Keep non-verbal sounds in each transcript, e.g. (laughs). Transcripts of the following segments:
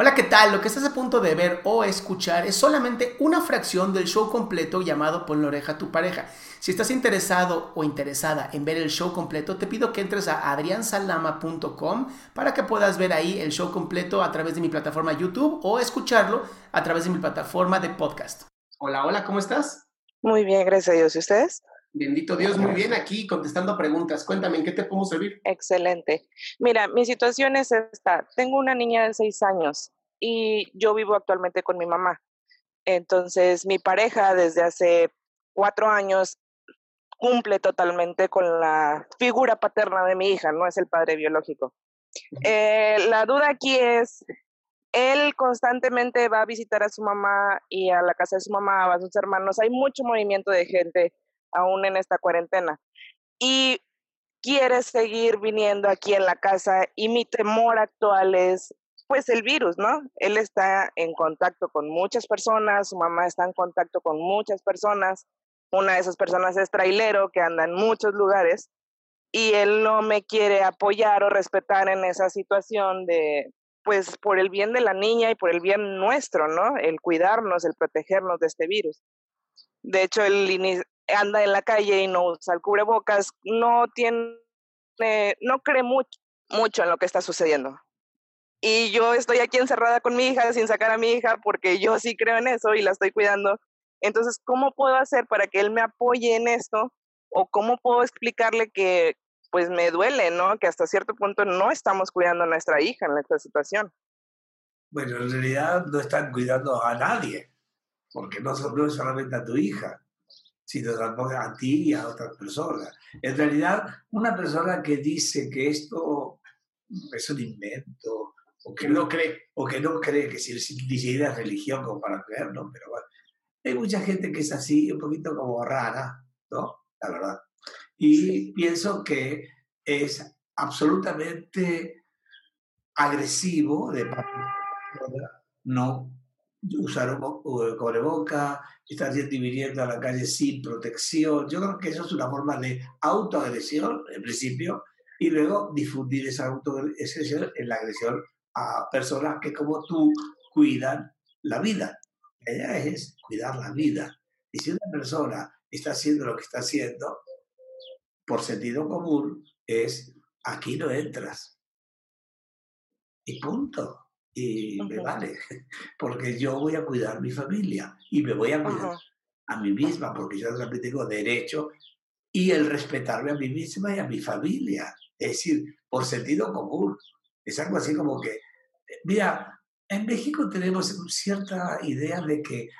Hola, ¿qué tal? Lo que estás a punto de ver o escuchar es solamente una fracción del show completo llamado Pon la oreja a tu pareja. Si estás interesado o interesada en ver el show completo, te pido que entres a adriansalama.com para que puedas ver ahí el show completo a través de mi plataforma YouTube o escucharlo a través de mi plataforma de podcast. Hola, hola, ¿cómo estás? Muy bien, gracias a Dios. ¿Y ustedes? Bendito Dios, muy bien aquí contestando preguntas. Cuéntame, ¿en qué te podemos servir? Excelente. Mira, mi situación es esta. Tengo una niña de seis años y yo vivo actualmente con mi mamá. Entonces, mi pareja desde hace cuatro años cumple totalmente con la figura paterna de mi hija, no es el padre biológico. Eh, la duda aquí es, él constantemente va a visitar a su mamá y a la casa de su mamá, a sus hermanos. Hay mucho movimiento de gente aún en esta cuarentena. Y quiere seguir viniendo aquí en la casa y mi temor actual es pues el virus, ¿no? Él está en contacto con muchas personas, su mamá está en contacto con muchas personas, una de esas personas es trailero que anda en muchos lugares y él no me quiere apoyar o respetar en esa situación de, pues por el bien de la niña y por el bien nuestro, ¿no? El cuidarnos, el protegernos de este virus. De hecho, él anda en la calle y no usa el cubrebocas, no tiene, no cree mucho, mucho en lo que está sucediendo. Y yo estoy aquí encerrada con mi hija sin sacar a mi hija porque yo sí creo en eso y la estoy cuidando. Entonces, ¿cómo puedo hacer para que él me apoye en esto? ¿O cómo puedo explicarle que pues me duele, ¿no? Que hasta cierto punto no estamos cuidando a nuestra hija en esta situación. Bueno, en realidad no están cuidando a nadie, porque no, no es solamente a tu hija sino tampoco a ti y a otras personas. En realidad, una persona que dice que esto es un invento, o que no cree, o que no cree que si es religión como para creer, ¿no? Pero bueno, hay mucha gente que es así, un poquito como rara, ¿no? La verdad. Y pienso que es absolutamente agresivo de parte de no usar un boca estar dividiendo a la calle sin protección. Yo creo que eso es una forma de autoagresión, en principio, y luego difundir esa autoagresión en la agresión a personas que como tú cuidan la vida. Ella es cuidar la vida. Y si una persona está haciendo lo que está haciendo, por sentido común, es aquí no entras. Y punto y me vale, (laughs) porque yo voy a cuidar mi familia y me voy a cuidar a mí misma, porque yo también tengo derecho y el respetarme a mí misma y a mi familia. Es decir, por sentido común. Es algo así como que, mira, en México tenemos cierta idea de que,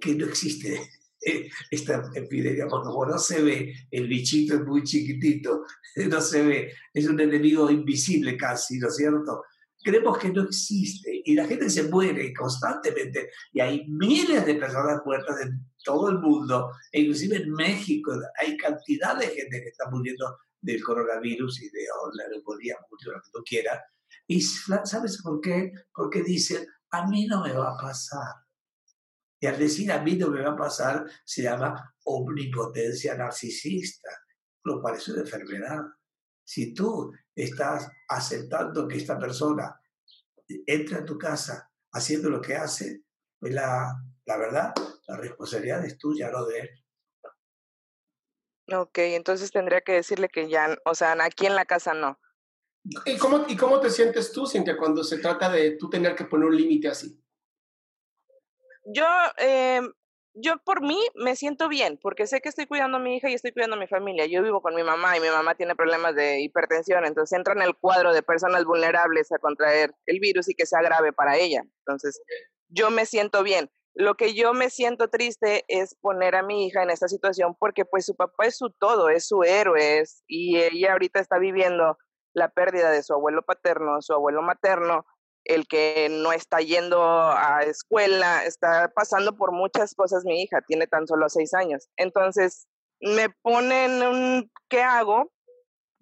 que no existe (laughs) esta epidemia, porque como no se ve, el bichito es muy chiquitito, (laughs) no se ve, es un enemigo invisible casi, ¿no es cierto? Creemos que no existe y la gente se muere constantemente y hay miles de personas muertas en todo el mundo, e inclusive en México hay cantidad de gente que está muriendo del coronavirus y de la neumonía, mucho lo que tú quieras. Y ¿sabes por qué? Porque dicen, a mí no me va a pasar. Y al decir a mí no me va a pasar, se llama omnipotencia narcisista, lo cual es una enfermedad. Si tú estás aceptando que esta persona entre a tu casa haciendo lo que hace, pues la, la verdad, la responsabilidad es tuya, no de él. Ok, entonces tendría que decirle que ya, o sea, aquí en la casa no. ¿Y cómo, ¿Y cómo te sientes tú, Cintia, cuando se trata de tú tener que poner un límite así? Yo, eh, yo por mí me siento bien, porque sé que estoy cuidando a mi hija y estoy cuidando a mi familia. Yo vivo con mi mamá y mi mamá tiene problemas de hipertensión, entonces entra en el cuadro de personas vulnerables a contraer el virus y que sea grave para ella. Entonces, yo me siento bien. Lo que yo me siento triste es poner a mi hija en esta situación porque pues su papá es su todo, es su héroe es, y ella ahorita está viviendo la pérdida de su abuelo paterno, su abuelo materno, el que no está yendo a escuela, está pasando por muchas cosas mi hija, tiene tan solo seis años. Entonces, me ponen un ¿qué hago?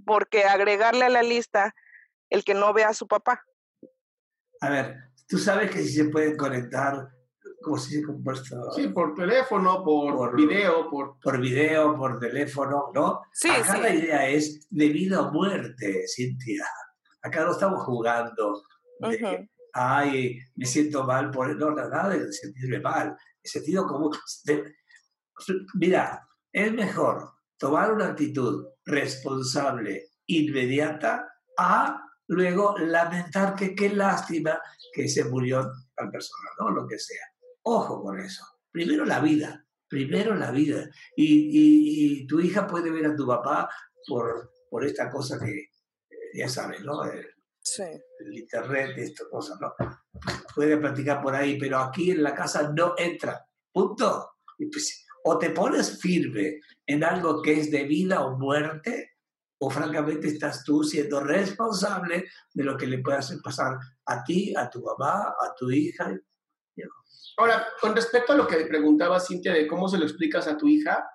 Porque agregarle a la lista el que no vea a su papá. A ver, tú sabes que si se pueden conectar, ¿cómo se dice? Por, sí, por teléfono, por, por, video, por... Por video, por teléfono, ¿no? Sí, Acá sí. la idea es de vida o muerte, Cintia. Acá no estamos jugando de que, Ujú. ay, me siento mal por... No, no, nada de sentirme mal. El sentido común... de- Mira, es mejor tomar una actitud responsable, inmediata, a luego lamentar que qué lástima que se murió tal persona, ¿no? Lo que sea. Ojo con eso. Primero la vida, primero la vida. Y, y- y tu hija puede ver a tu papá por, por esta cosa que, eh, ya sabes, ¿no? El, Sí. el internet, estas cosas, ¿no? Puede practicar por ahí, pero aquí en la casa no entra. Punto. Y pues, o te pones firme en algo que es de vida o muerte, o francamente estás tú siendo responsable de lo que le pueda hacer pasar a ti, a tu mamá, a tu hija. Ahora, con respecto a lo que preguntaba Cintia de cómo se lo explicas a tu hija,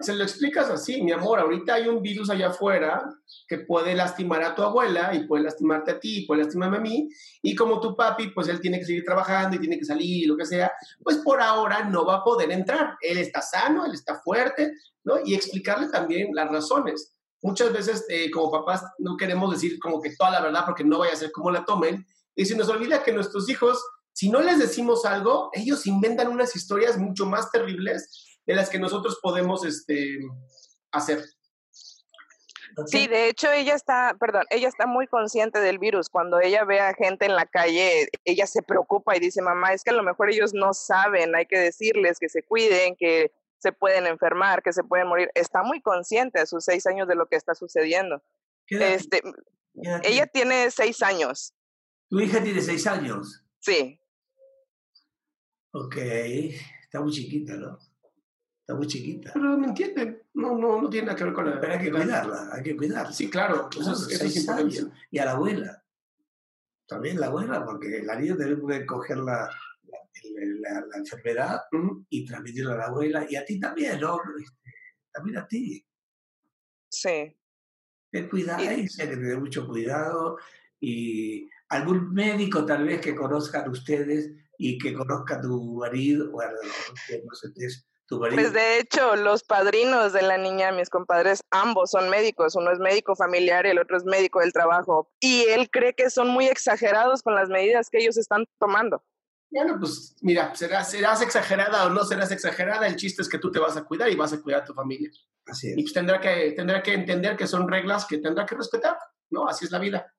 Se lo explicas así, mi amor, ahorita hay un virus allá afuera que puede lastimar a tu abuela y puede lastimarte a ti y puede lastimarme a mí, y como tu papi, pues él tiene que seguir trabajando y tiene que salir lo que sea, pues por ahora no va a poder entrar. Él está sano, él está fuerte, ¿no? Y explicarle también las razones. Muchas veces eh, como papás no queremos decir como que toda la verdad porque no vaya a ser como la tomen, y se nos olvida que nuestros hijos, si no les decimos algo, ellos inventan unas historias mucho más terribles de las que nosotros podemos este, hacer. Sí, de hecho ella está, perdón, ella está muy consciente del virus. Cuando ella ve a gente en la calle, ella se preocupa y dice, mamá, es que a lo mejor ellos no saben, hay que decirles que se cuiden, que se pueden enfermar, que se pueden morir. Está muy consciente a sus seis años de lo que está sucediendo. ¿Qué edad- Este, qué edad ella tiene? tiene seis años, Tu hija tiene seis años. sí. Ok, está muy chiquita, ¿no? Está muy chiquita. Pero me entienden, no, no, no tiene nada que ver con la... Pero hay que la- cuidarla, hay que cuidarla. Sí, claro, eso Claro, es, eso es años. Y a la abuela. También la abuela, porque el niño debe poder coger la, la, la- la enfermedad y transmitirla a la abuela y a ti también, ¿no? Este, También a ti. Sí. Ten cuidado, Y- hay que tener mucho cuidado y algún médico tal vez que conozcan ustedes y que conozca tu marido, bueno, que no sé Pues de hecho, los padrinos de la niña, mis compadres, ambos son médicos. Uno es médico familiar y el otro es médico del trabajo. Y él cree que son muy exagerados con las medidas que ellos están tomando. Bueno, pues mira, serás, serás exagerada o no serás exagerada, el chiste es que tú te vas a cuidar y vas a cuidar a tu familia. Así Y es. pues tendrá que, tendrá que entender que son reglas que tendrá que respetar, ¿no? Así es la vida.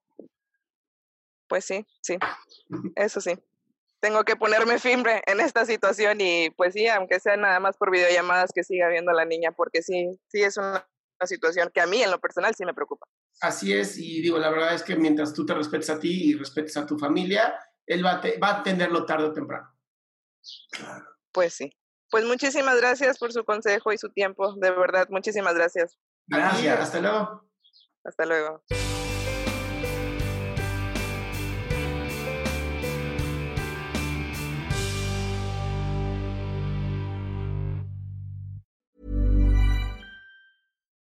Pues sí, sí, eso sí. Tengo que ponerme firme en esta situación y pues sí, aunque sea nada más por videollamadas que siga viendo a la niña, porque sí, sí es una, una situación que a mí en lo personal sí me preocupa. Así es, y digo, la verdad es que mientras tú te respetes a ti y respetes a tu familia, él va a, te- va a entenderlo tarde o temprano. Pues sí. Pues muchísimas gracias por su consejo y su tiempo, de verdad, muchísimas gracias. Gracias. hasta luego. Hasta luego.